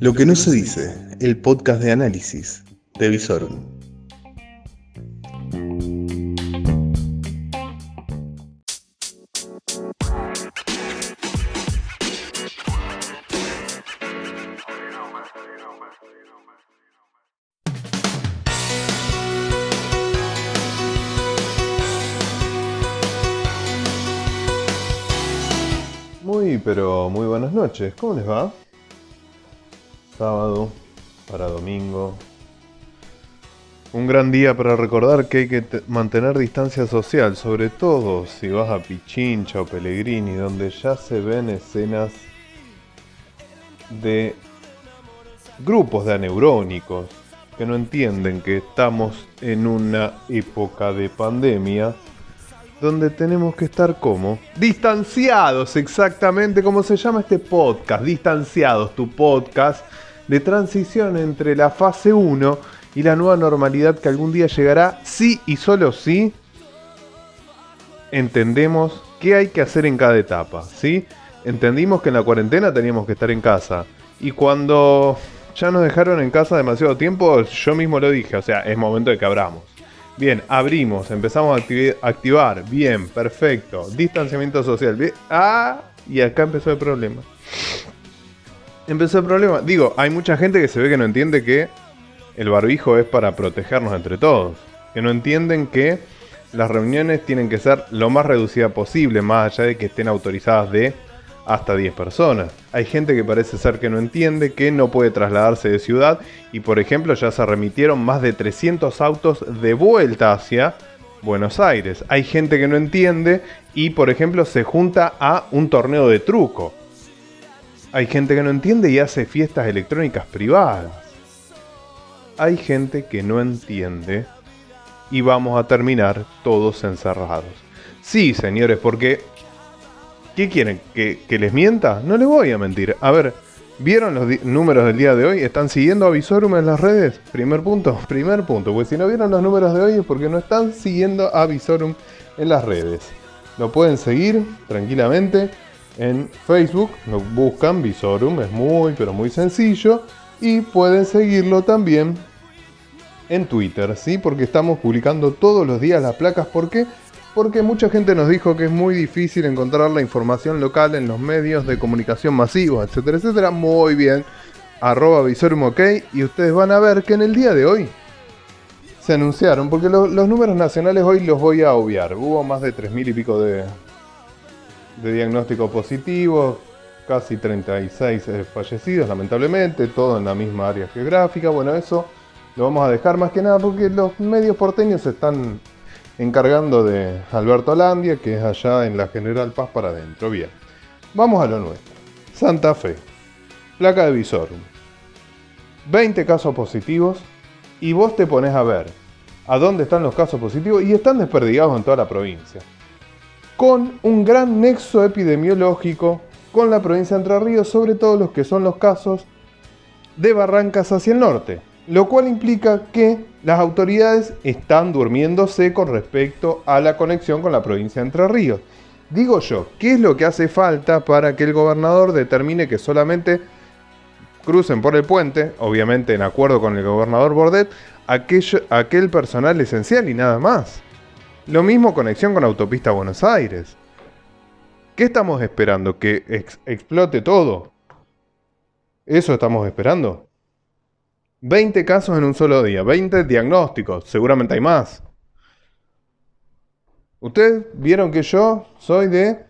Lo que no se dice, el podcast de análisis de Visorum. Muy, pero muy buenas noches. ¿Cómo les va? Sábado para domingo. Un gran día para recordar que hay que te- mantener distancia social, sobre todo si vas a Pichincha o Pellegrini, donde ya se ven escenas de grupos de aneurónicos que no entienden que estamos en una época de pandemia donde tenemos que estar como distanciados, exactamente como se llama este podcast, distanciados, tu podcast de transición entre la fase 1 y la nueva normalidad que algún día llegará, sí y solo sí entendemos qué hay que hacer en cada etapa, ¿sí? Entendimos que en la cuarentena teníamos que estar en casa. Y cuando ya nos dejaron en casa demasiado tiempo, yo mismo lo dije, o sea, es momento de que abramos. Bien, abrimos, empezamos a activar, bien, perfecto, distanciamiento social, ah, y acá empezó el problema. Empezó el problema, digo, hay mucha gente que se ve que no entiende que el barbijo es para protegernos entre todos, que no entienden que las reuniones tienen que ser lo más reducidas posible, más allá de que estén autorizadas de hasta 10 personas. Hay gente que parece ser que no entiende que no puede trasladarse de ciudad y por ejemplo ya se remitieron más de 300 autos de vuelta hacia Buenos Aires. Hay gente que no entiende y por ejemplo se junta a un torneo de truco. Hay gente que no entiende y hace fiestas electrónicas privadas. Hay gente que no entiende y vamos a terminar todos encerrados. Sí, señores, porque ¿Qué quieren? ¿Que, les mienta? No les voy a mentir. A ver, ¿vieron los números del día de hoy? ¿Están siguiendo a Visorum en las redes? Primer punto, primer punto. Pues si no vieron los números de hoy es porque no están siguiendo a Visorum en las redes. Lo pueden seguir tranquilamente en Facebook. Lo buscan Visorum, es muy, pero muy sencillo. Y pueden seguirlo también en Twitter, ¿sí? Porque estamos publicando todos los días las placas. ¿Por qué? Porque mucha gente nos dijo que es muy difícil encontrar la información local en los medios de comunicación masivos, etcétera, etcétera. Muy bien. Arroba Visorum OK. Y ustedes van a ver que en el día de hoy se anunciaron, porque lo- los números nacionales hoy los voy a obviar. Hubo más de 3.000 y pico de, de diagnósticos positivos, casi 36 eh, fallecidos, lamentablemente, todo en la misma área geográfica. Bueno, eso lo vamos a dejar más que nada porque los medios porteños están encargando de Alberto Landia, que es allá en la General Paz para adentro. Bien, vamos a lo nuestro. Santa Fe, placa de Visorum. 20 casos positivos y vos te pones a ver a dónde están los casos positivos y están desperdigados en toda la provincia. Con un gran nexo epidemiológico con la provincia de Entre Ríos, sobre todo los que son los casos de Barrancas hacia el norte, lo cual implica que las autoridades están durmiéndose con respecto a la conexión con la provincia de Entre Ríos. Digo yo, ¿qué es lo que hace falta para que el gobernador determine que solamente crucen por el puente, obviamente en acuerdo con el gobernador Bordet, aquel personal esencial y nada más? Lo mismo conexión con autopista Buenos Aires. ¿Qué estamos esperando? ¿Que ex- explote todo? ¿Eso estamos esperando? 20 casos en un solo día, 20 diagnósticos, seguramente hay más. Ustedes vieron que yo soy de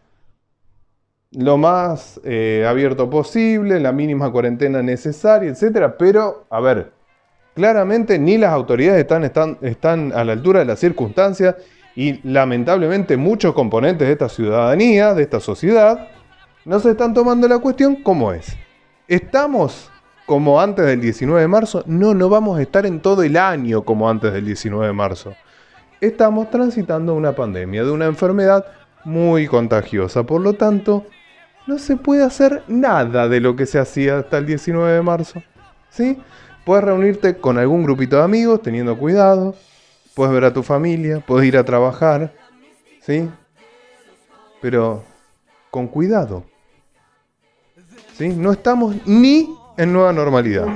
lo más eh, abierto posible, la mínima cuarentena necesaria, etcétera, pero a ver, claramente ni las autoridades están, están, están a la altura de las circunstancias y lamentablemente muchos componentes de esta ciudadanía, de esta sociedad, no se están tomando la cuestión como es. ¿Estamos como antes del 19 de marzo? No, no vamos a estar en todo el año como antes del 19 de marzo. Estamos transitando una pandemia de una enfermedad muy contagiosa. Por lo tanto, no se puede hacer nada de lo que se hacía hasta el 19 de marzo. ¿Sí? Puedes reunirte con algún grupito de amigos teniendo cuidado. Puedes ver a tu familia, puedes ir a trabajar. ¿Sí? Pero con cuidado. ¿sí? No estamos ni en nueva normalidad.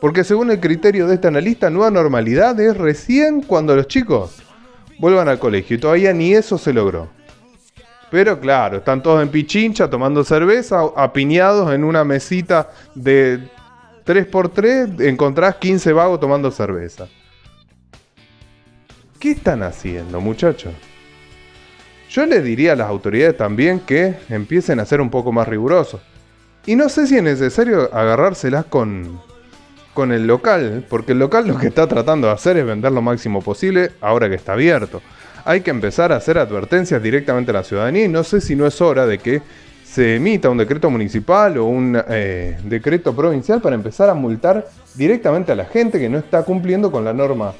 Porque según el criterio de este analista, nueva normalidad es recién cuando los chicos vuelvan al colegio. Y todavía ni eso se logró. Pero claro, están todos en Pichincha tomando cerveza, apiñados en una mesita de 3x3, encontrás 15 vagos tomando cerveza. ¿Qué están haciendo, muchachos? Yo les diría a las autoridades también que empiecen a ser un poco más rigurosos. Y no sé si es necesario agarrárselas con, con el local, porque el local lo que está tratando de hacer es vender lo máximo posible ahora que está abierto. Hay que empezar a hacer advertencias directamente a la ciudadanía y no sé si no es hora de que se emita un decreto municipal o un eh, decreto provincial para empezar a multar directamente a la gente que no está cumpliendo con la norma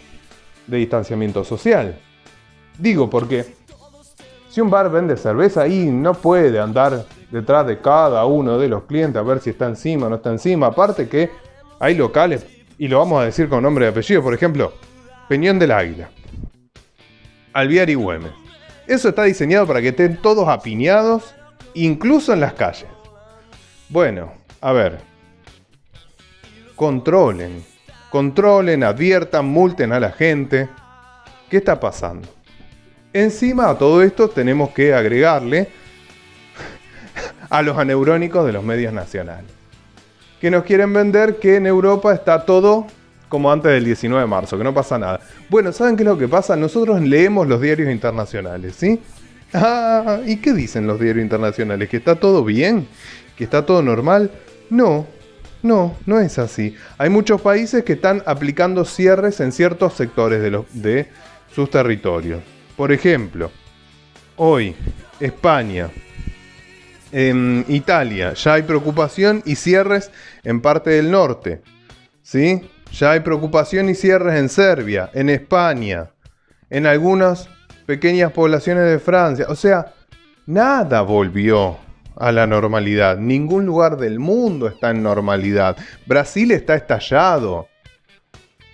de distanciamiento social. Digo porque si un bar vende cerveza ahí no puede andar detrás de cada uno de los clientes a ver si está encima o no está encima. Aparte que hay locales, y lo vamos a decir con nombre y apellido, por ejemplo, Peñón del Águila, Alviar y Güemes. Eso está diseñado para que estén todos apiñados, incluso en las calles. Bueno, a ver. Controlen. Controlen, adviertan, multen a la gente. ¿Qué está pasando? Encima a todo esto tenemos que agregarle a los aneurónicos de los medios nacionales. Que nos quieren vender que en Europa está todo como antes del 19 de marzo, que no pasa nada. Bueno, ¿saben qué es lo que pasa? Nosotros leemos los diarios internacionales, ¿sí? Ah, ¿y qué dicen los diarios internacionales? ¿Que está todo bien? ¿Que está todo normal? No, no, no es así. Hay muchos países que están aplicando cierres en ciertos sectores de, de sus territorios. Por ejemplo, hoy España, en Italia ya hay preocupación y cierres en parte del norte. ¿Sí? Ya hay preocupación y cierres en Serbia, en España, en algunas pequeñas poblaciones de Francia. O sea, nada volvió a la normalidad. Ningún lugar del mundo está en normalidad. Brasil está estallado.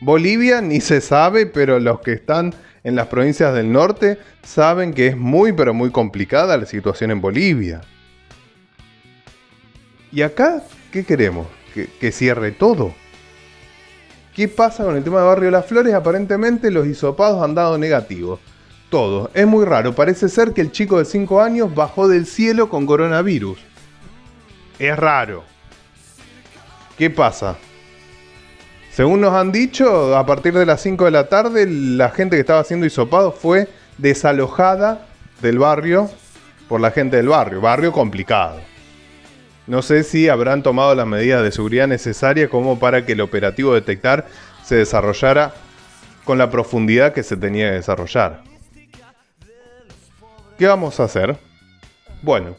Bolivia ni se sabe, pero los que están en las provincias del norte saben que es muy pero muy complicada la situación en Bolivia. ¿Y acá qué queremos? ¿Que, cierre todo? ¿Qué pasa con el tema de Barrio Las Flores? Aparentemente los hisopados han dado negativos. Todo. Es muy raro. Parece ser que el chico de 5 años bajó del cielo con coronavirus. Es raro. ¿Qué pasa? Según nos han dicho, a partir de las 5 de la tarde, la gente que estaba haciendo hisopado fue desalojada del barrio por la gente del barrio. Barrio complicado. No sé si habrán tomado las medidas de seguridad necesarias como para que el operativo detectar se desarrollara con la profundidad que se tenía que desarrollar. ¿Qué vamos a hacer? Bueno,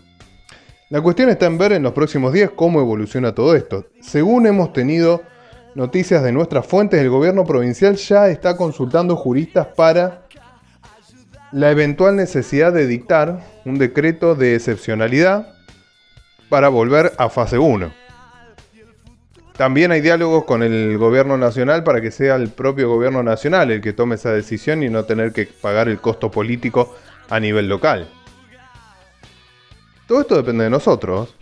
la cuestión está en ver en los próximos días cómo evoluciona todo esto. Según hemos tenido noticias de nuestras fuentes, el gobierno provincial ya está consultando juristas para la eventual necesidad de dictar un decreto de excepcionalidad para volver a fase 1. También hay diálogos con el gobierno nacional para que sea el propio gobierno nacional el que tome esa decisión y no tener que pagar el costo político a nivel local. Todo esto depende de nosotros.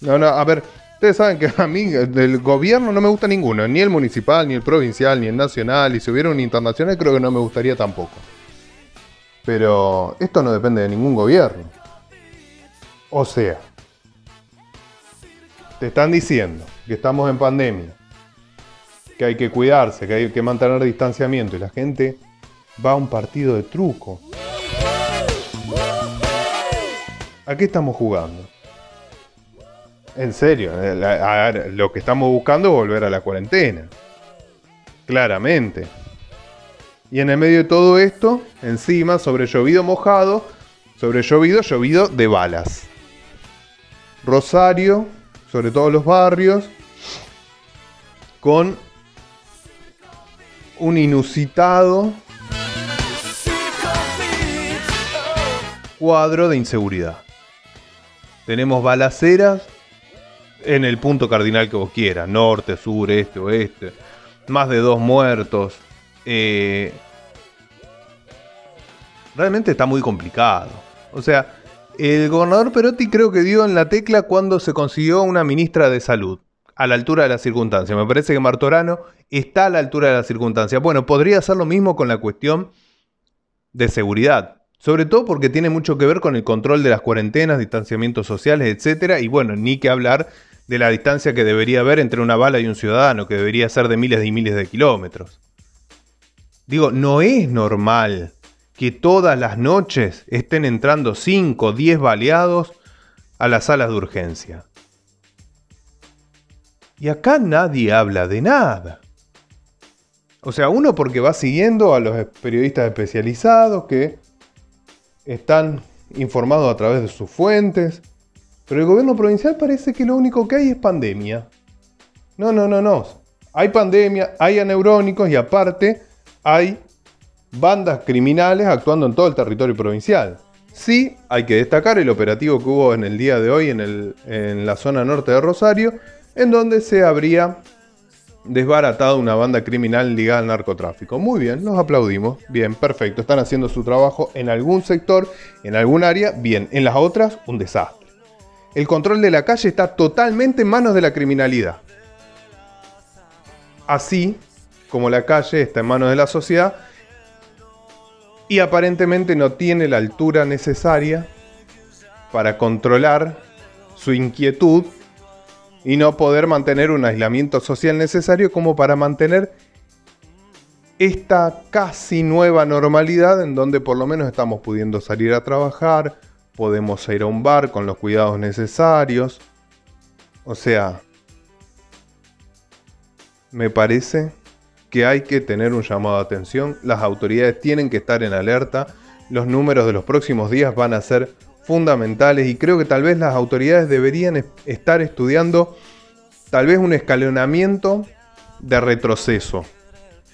No, no, a ver, ustedes saben que a mí del gobierno no me gusta ninguno, ni el municipal, ni el provincial, ni el nacional, y si hubiera un internacional creo que no me gustaría tampoco. Pero esto no depende de ningún gobierno. O sea, te están diciendo que estamos en pandemia, que hay que cuidarse, que hay que mantener distanciamiento y la gente va a un partido de truco. ¿A qué estamos jugando? En serio, eh, lo que estamos buscando es volver a la cuarentena. Claramente. Y en el medio de todo esto, encima, sobre llovido mojado, sobre llovido, llovido de balas. Rosario, sobre todo los barrios, con un inusitado cuadro de inseguridad. Tenemos balaceras en el punto cardinal que vos quieras, norte, sur, este, oeste, más de dos muertos. Eh, realmente está muy complicado. O sea, El gobernador Perotti creo que dio en la tecla cuando se consiguió una ministra de salud, a la altura de la circunstancia. Me parece que Martorano está a la altura de la circunstancia. Bueno, podría ser lo mismo con la cuestión de seguridad. Sobre todo porque tiene mucho que ver con el control de las cuarentenas, distanciamientos sociales, etc. Y bueno, ni que hablar de la distancia que debería haber entre una bala y un ciudadano, que debería ser de miles y miles de kilómetros. Digo, no es normal que todas las noches estén entrando 5 o 10 baleados a las salas de urgencia. Y acá nadie habla de nada. O sea, uno porque va siguiendo a los periodistas especializados que están informados a través de sus fuentes, pero el gobierno provincial parece que lo único que hay es pandemia. No, no, no, no. Hay pandemia, hay aneurónicos y aparte hay bandas criminales actuando en todo el territorio provincial. Sí, hay que destacar el operativo que hubo en el día de hoy en, la zona norte de Rosario, en donde se habría desbaratado una banda criminal ligada al narcotráfico. Muy bien, los aplaudimos. Bien, perfecto. Están haciendo su trabajo en algún sector, en algún área. Bien, en las otras, un desastre. El control de la calle está totalmente en manos de la criminalidad. Así como la calle está en manos de la sociedad, y aparentemente no tiene la altura necesaria para controlar su inquietud y no poder mantener un aislamiento social necesario como para mantener esta casi nueva normalidad en donde por lo menos estamos pudiendo salir a trabajar, podemos ir a un bar con los cuidados necesarios. O sea, me parece que hay que tener un llamado de atención, las autoridades tienen que estar en alerta, los números de los próximos días van a ser fundamentales y creo que tal vez las autoridades deberían estar estudiando tal vez un escalonamiento de retroceso,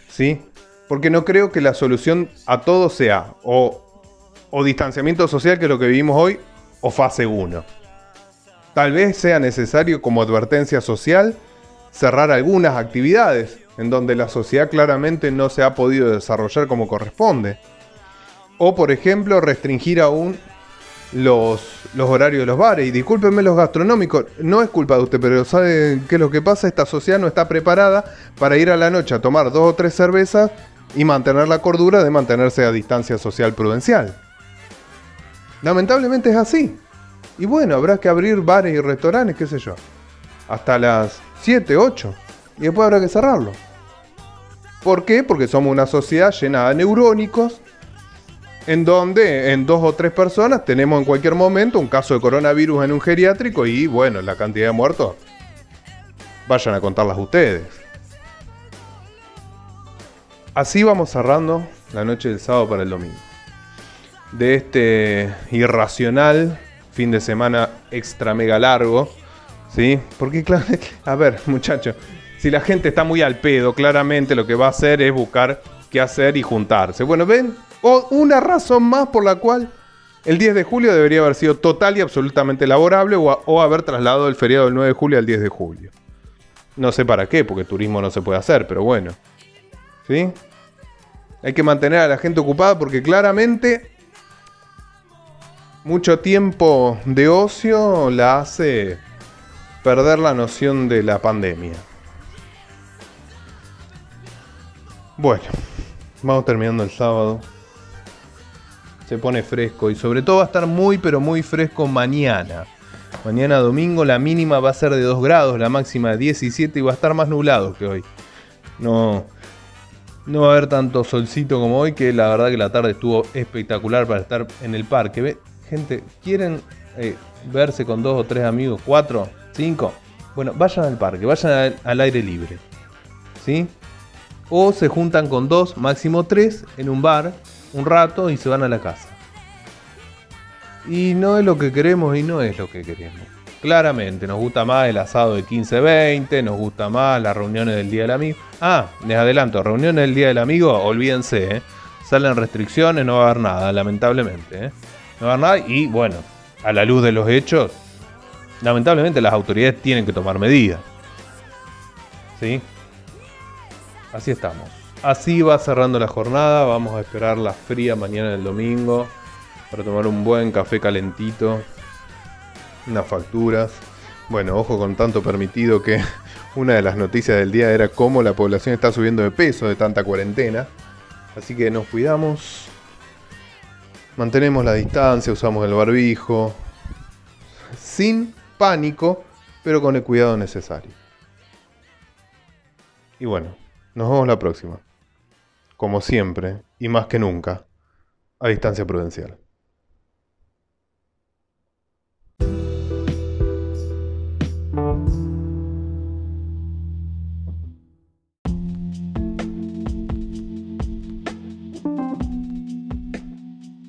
¿sí? Porque no creo que la solución a todo sea o, o distanciamiento social, que es lo que vivimos hoy, o fase 1. Tal vez sea necesario como advertencia social cerrar algunas actividades, en donde la sociedad claramente no se ha podido desarrollar como corresponde. O, por ejemplo, restringir aún los, los horarios de los bares. Y discúlpenme los gastronómicos, no es culpa de usted, pero ¿sabe qué es lo que pasa? Esta sociedad no está preparada para ir a la noche a tomar dos o tres cervezas y mantener la cordura de mantenerse a distancia social prudencial. Lamentablemente es así. Y bueno, habrá que abrir bares y restaurantes, qué sé yo. Hasta las 7, 8 y después habrá que cerrarlo. ¿Por qué? Porque somos una sociedad llena de neurónicos, en donde en dos o tres personas tenemos en cualquier momento un caso de coronavirus en un geriátrico y bueno, la cantidad de muertos, vayan a contarlas ustedes. Así vamos cerrando la noche del sábado para el domingo. De este irracional fin de semana extra mega largo, ¿sí? Porque claro, a ver, muchachos, si la gente está muy al pedo, claramente lo que va a hacer es buscar qué hacer y juntarse. Bueno, ven, o una razón más por la cual el 10 de julio debería haber sido total y absolutamente laborable o, haber trasladado el feriado del 9 de julio al 10 de julio. No sé para qué, porque turismo no se puede hacer, pero bueno. ¿Sí? Hay que mantener a la gente ocupada porque claramente mucho tiempo de ocio la hace perder la noción de la pandemia. Bueno, vamos terminando el sábado. Se pone fresco y sobre todo va a estar muy pero muy fresco mañana. Mañana domingo la mínima va a ser de 2 grados, la máxima de 17 y va a estar más nublado que hoy. No, no va a haber tanto solcito como hoy, que la verdad que la tarde estuvo espectacular para estar en el parque. Gente, ¿quieren eh, verse con dos o tres amigos? ¿Cuatro? ¿Cinco? Bueno, vayan al parque, vayan al, al aire libre. ¿Sí? O se juntan con dos, máximo tres, en un bar, un rato y se van a la casa. Y no es lo que queremos y no es lo que queremos. Claramente, nos gusta más el asado de 15-20, nos gusta más las reuniones del Día del Amigo. Ah, les adelanto, reuniones del Día del Amigo, olvídense, ¿eh? salen restricciones, no va a haber nada, lamentablemente. ¿eh? No va a nada y bueno, a la luz de los hechos, lamentablemente las autoridades tienen que tomar medidas. ¿Sí? Así estamos. Así va cerrando la jornada. Vamos a esperar la fría mañana del domingo. para tomar un buen café calentito, unas facturas. Bueno, ojo con tanto permitido que una de las noticias del día era cómo la población está subiendo de peso de tanta cuarentena. Así que nos cuidamos, mantenemos la distancia, usamos el barbijo, sin pánico, pero con el cuidado necesario. Y bueno, nos vemos la próxima. Como siempre, y más que nunca, a distancia prudencial.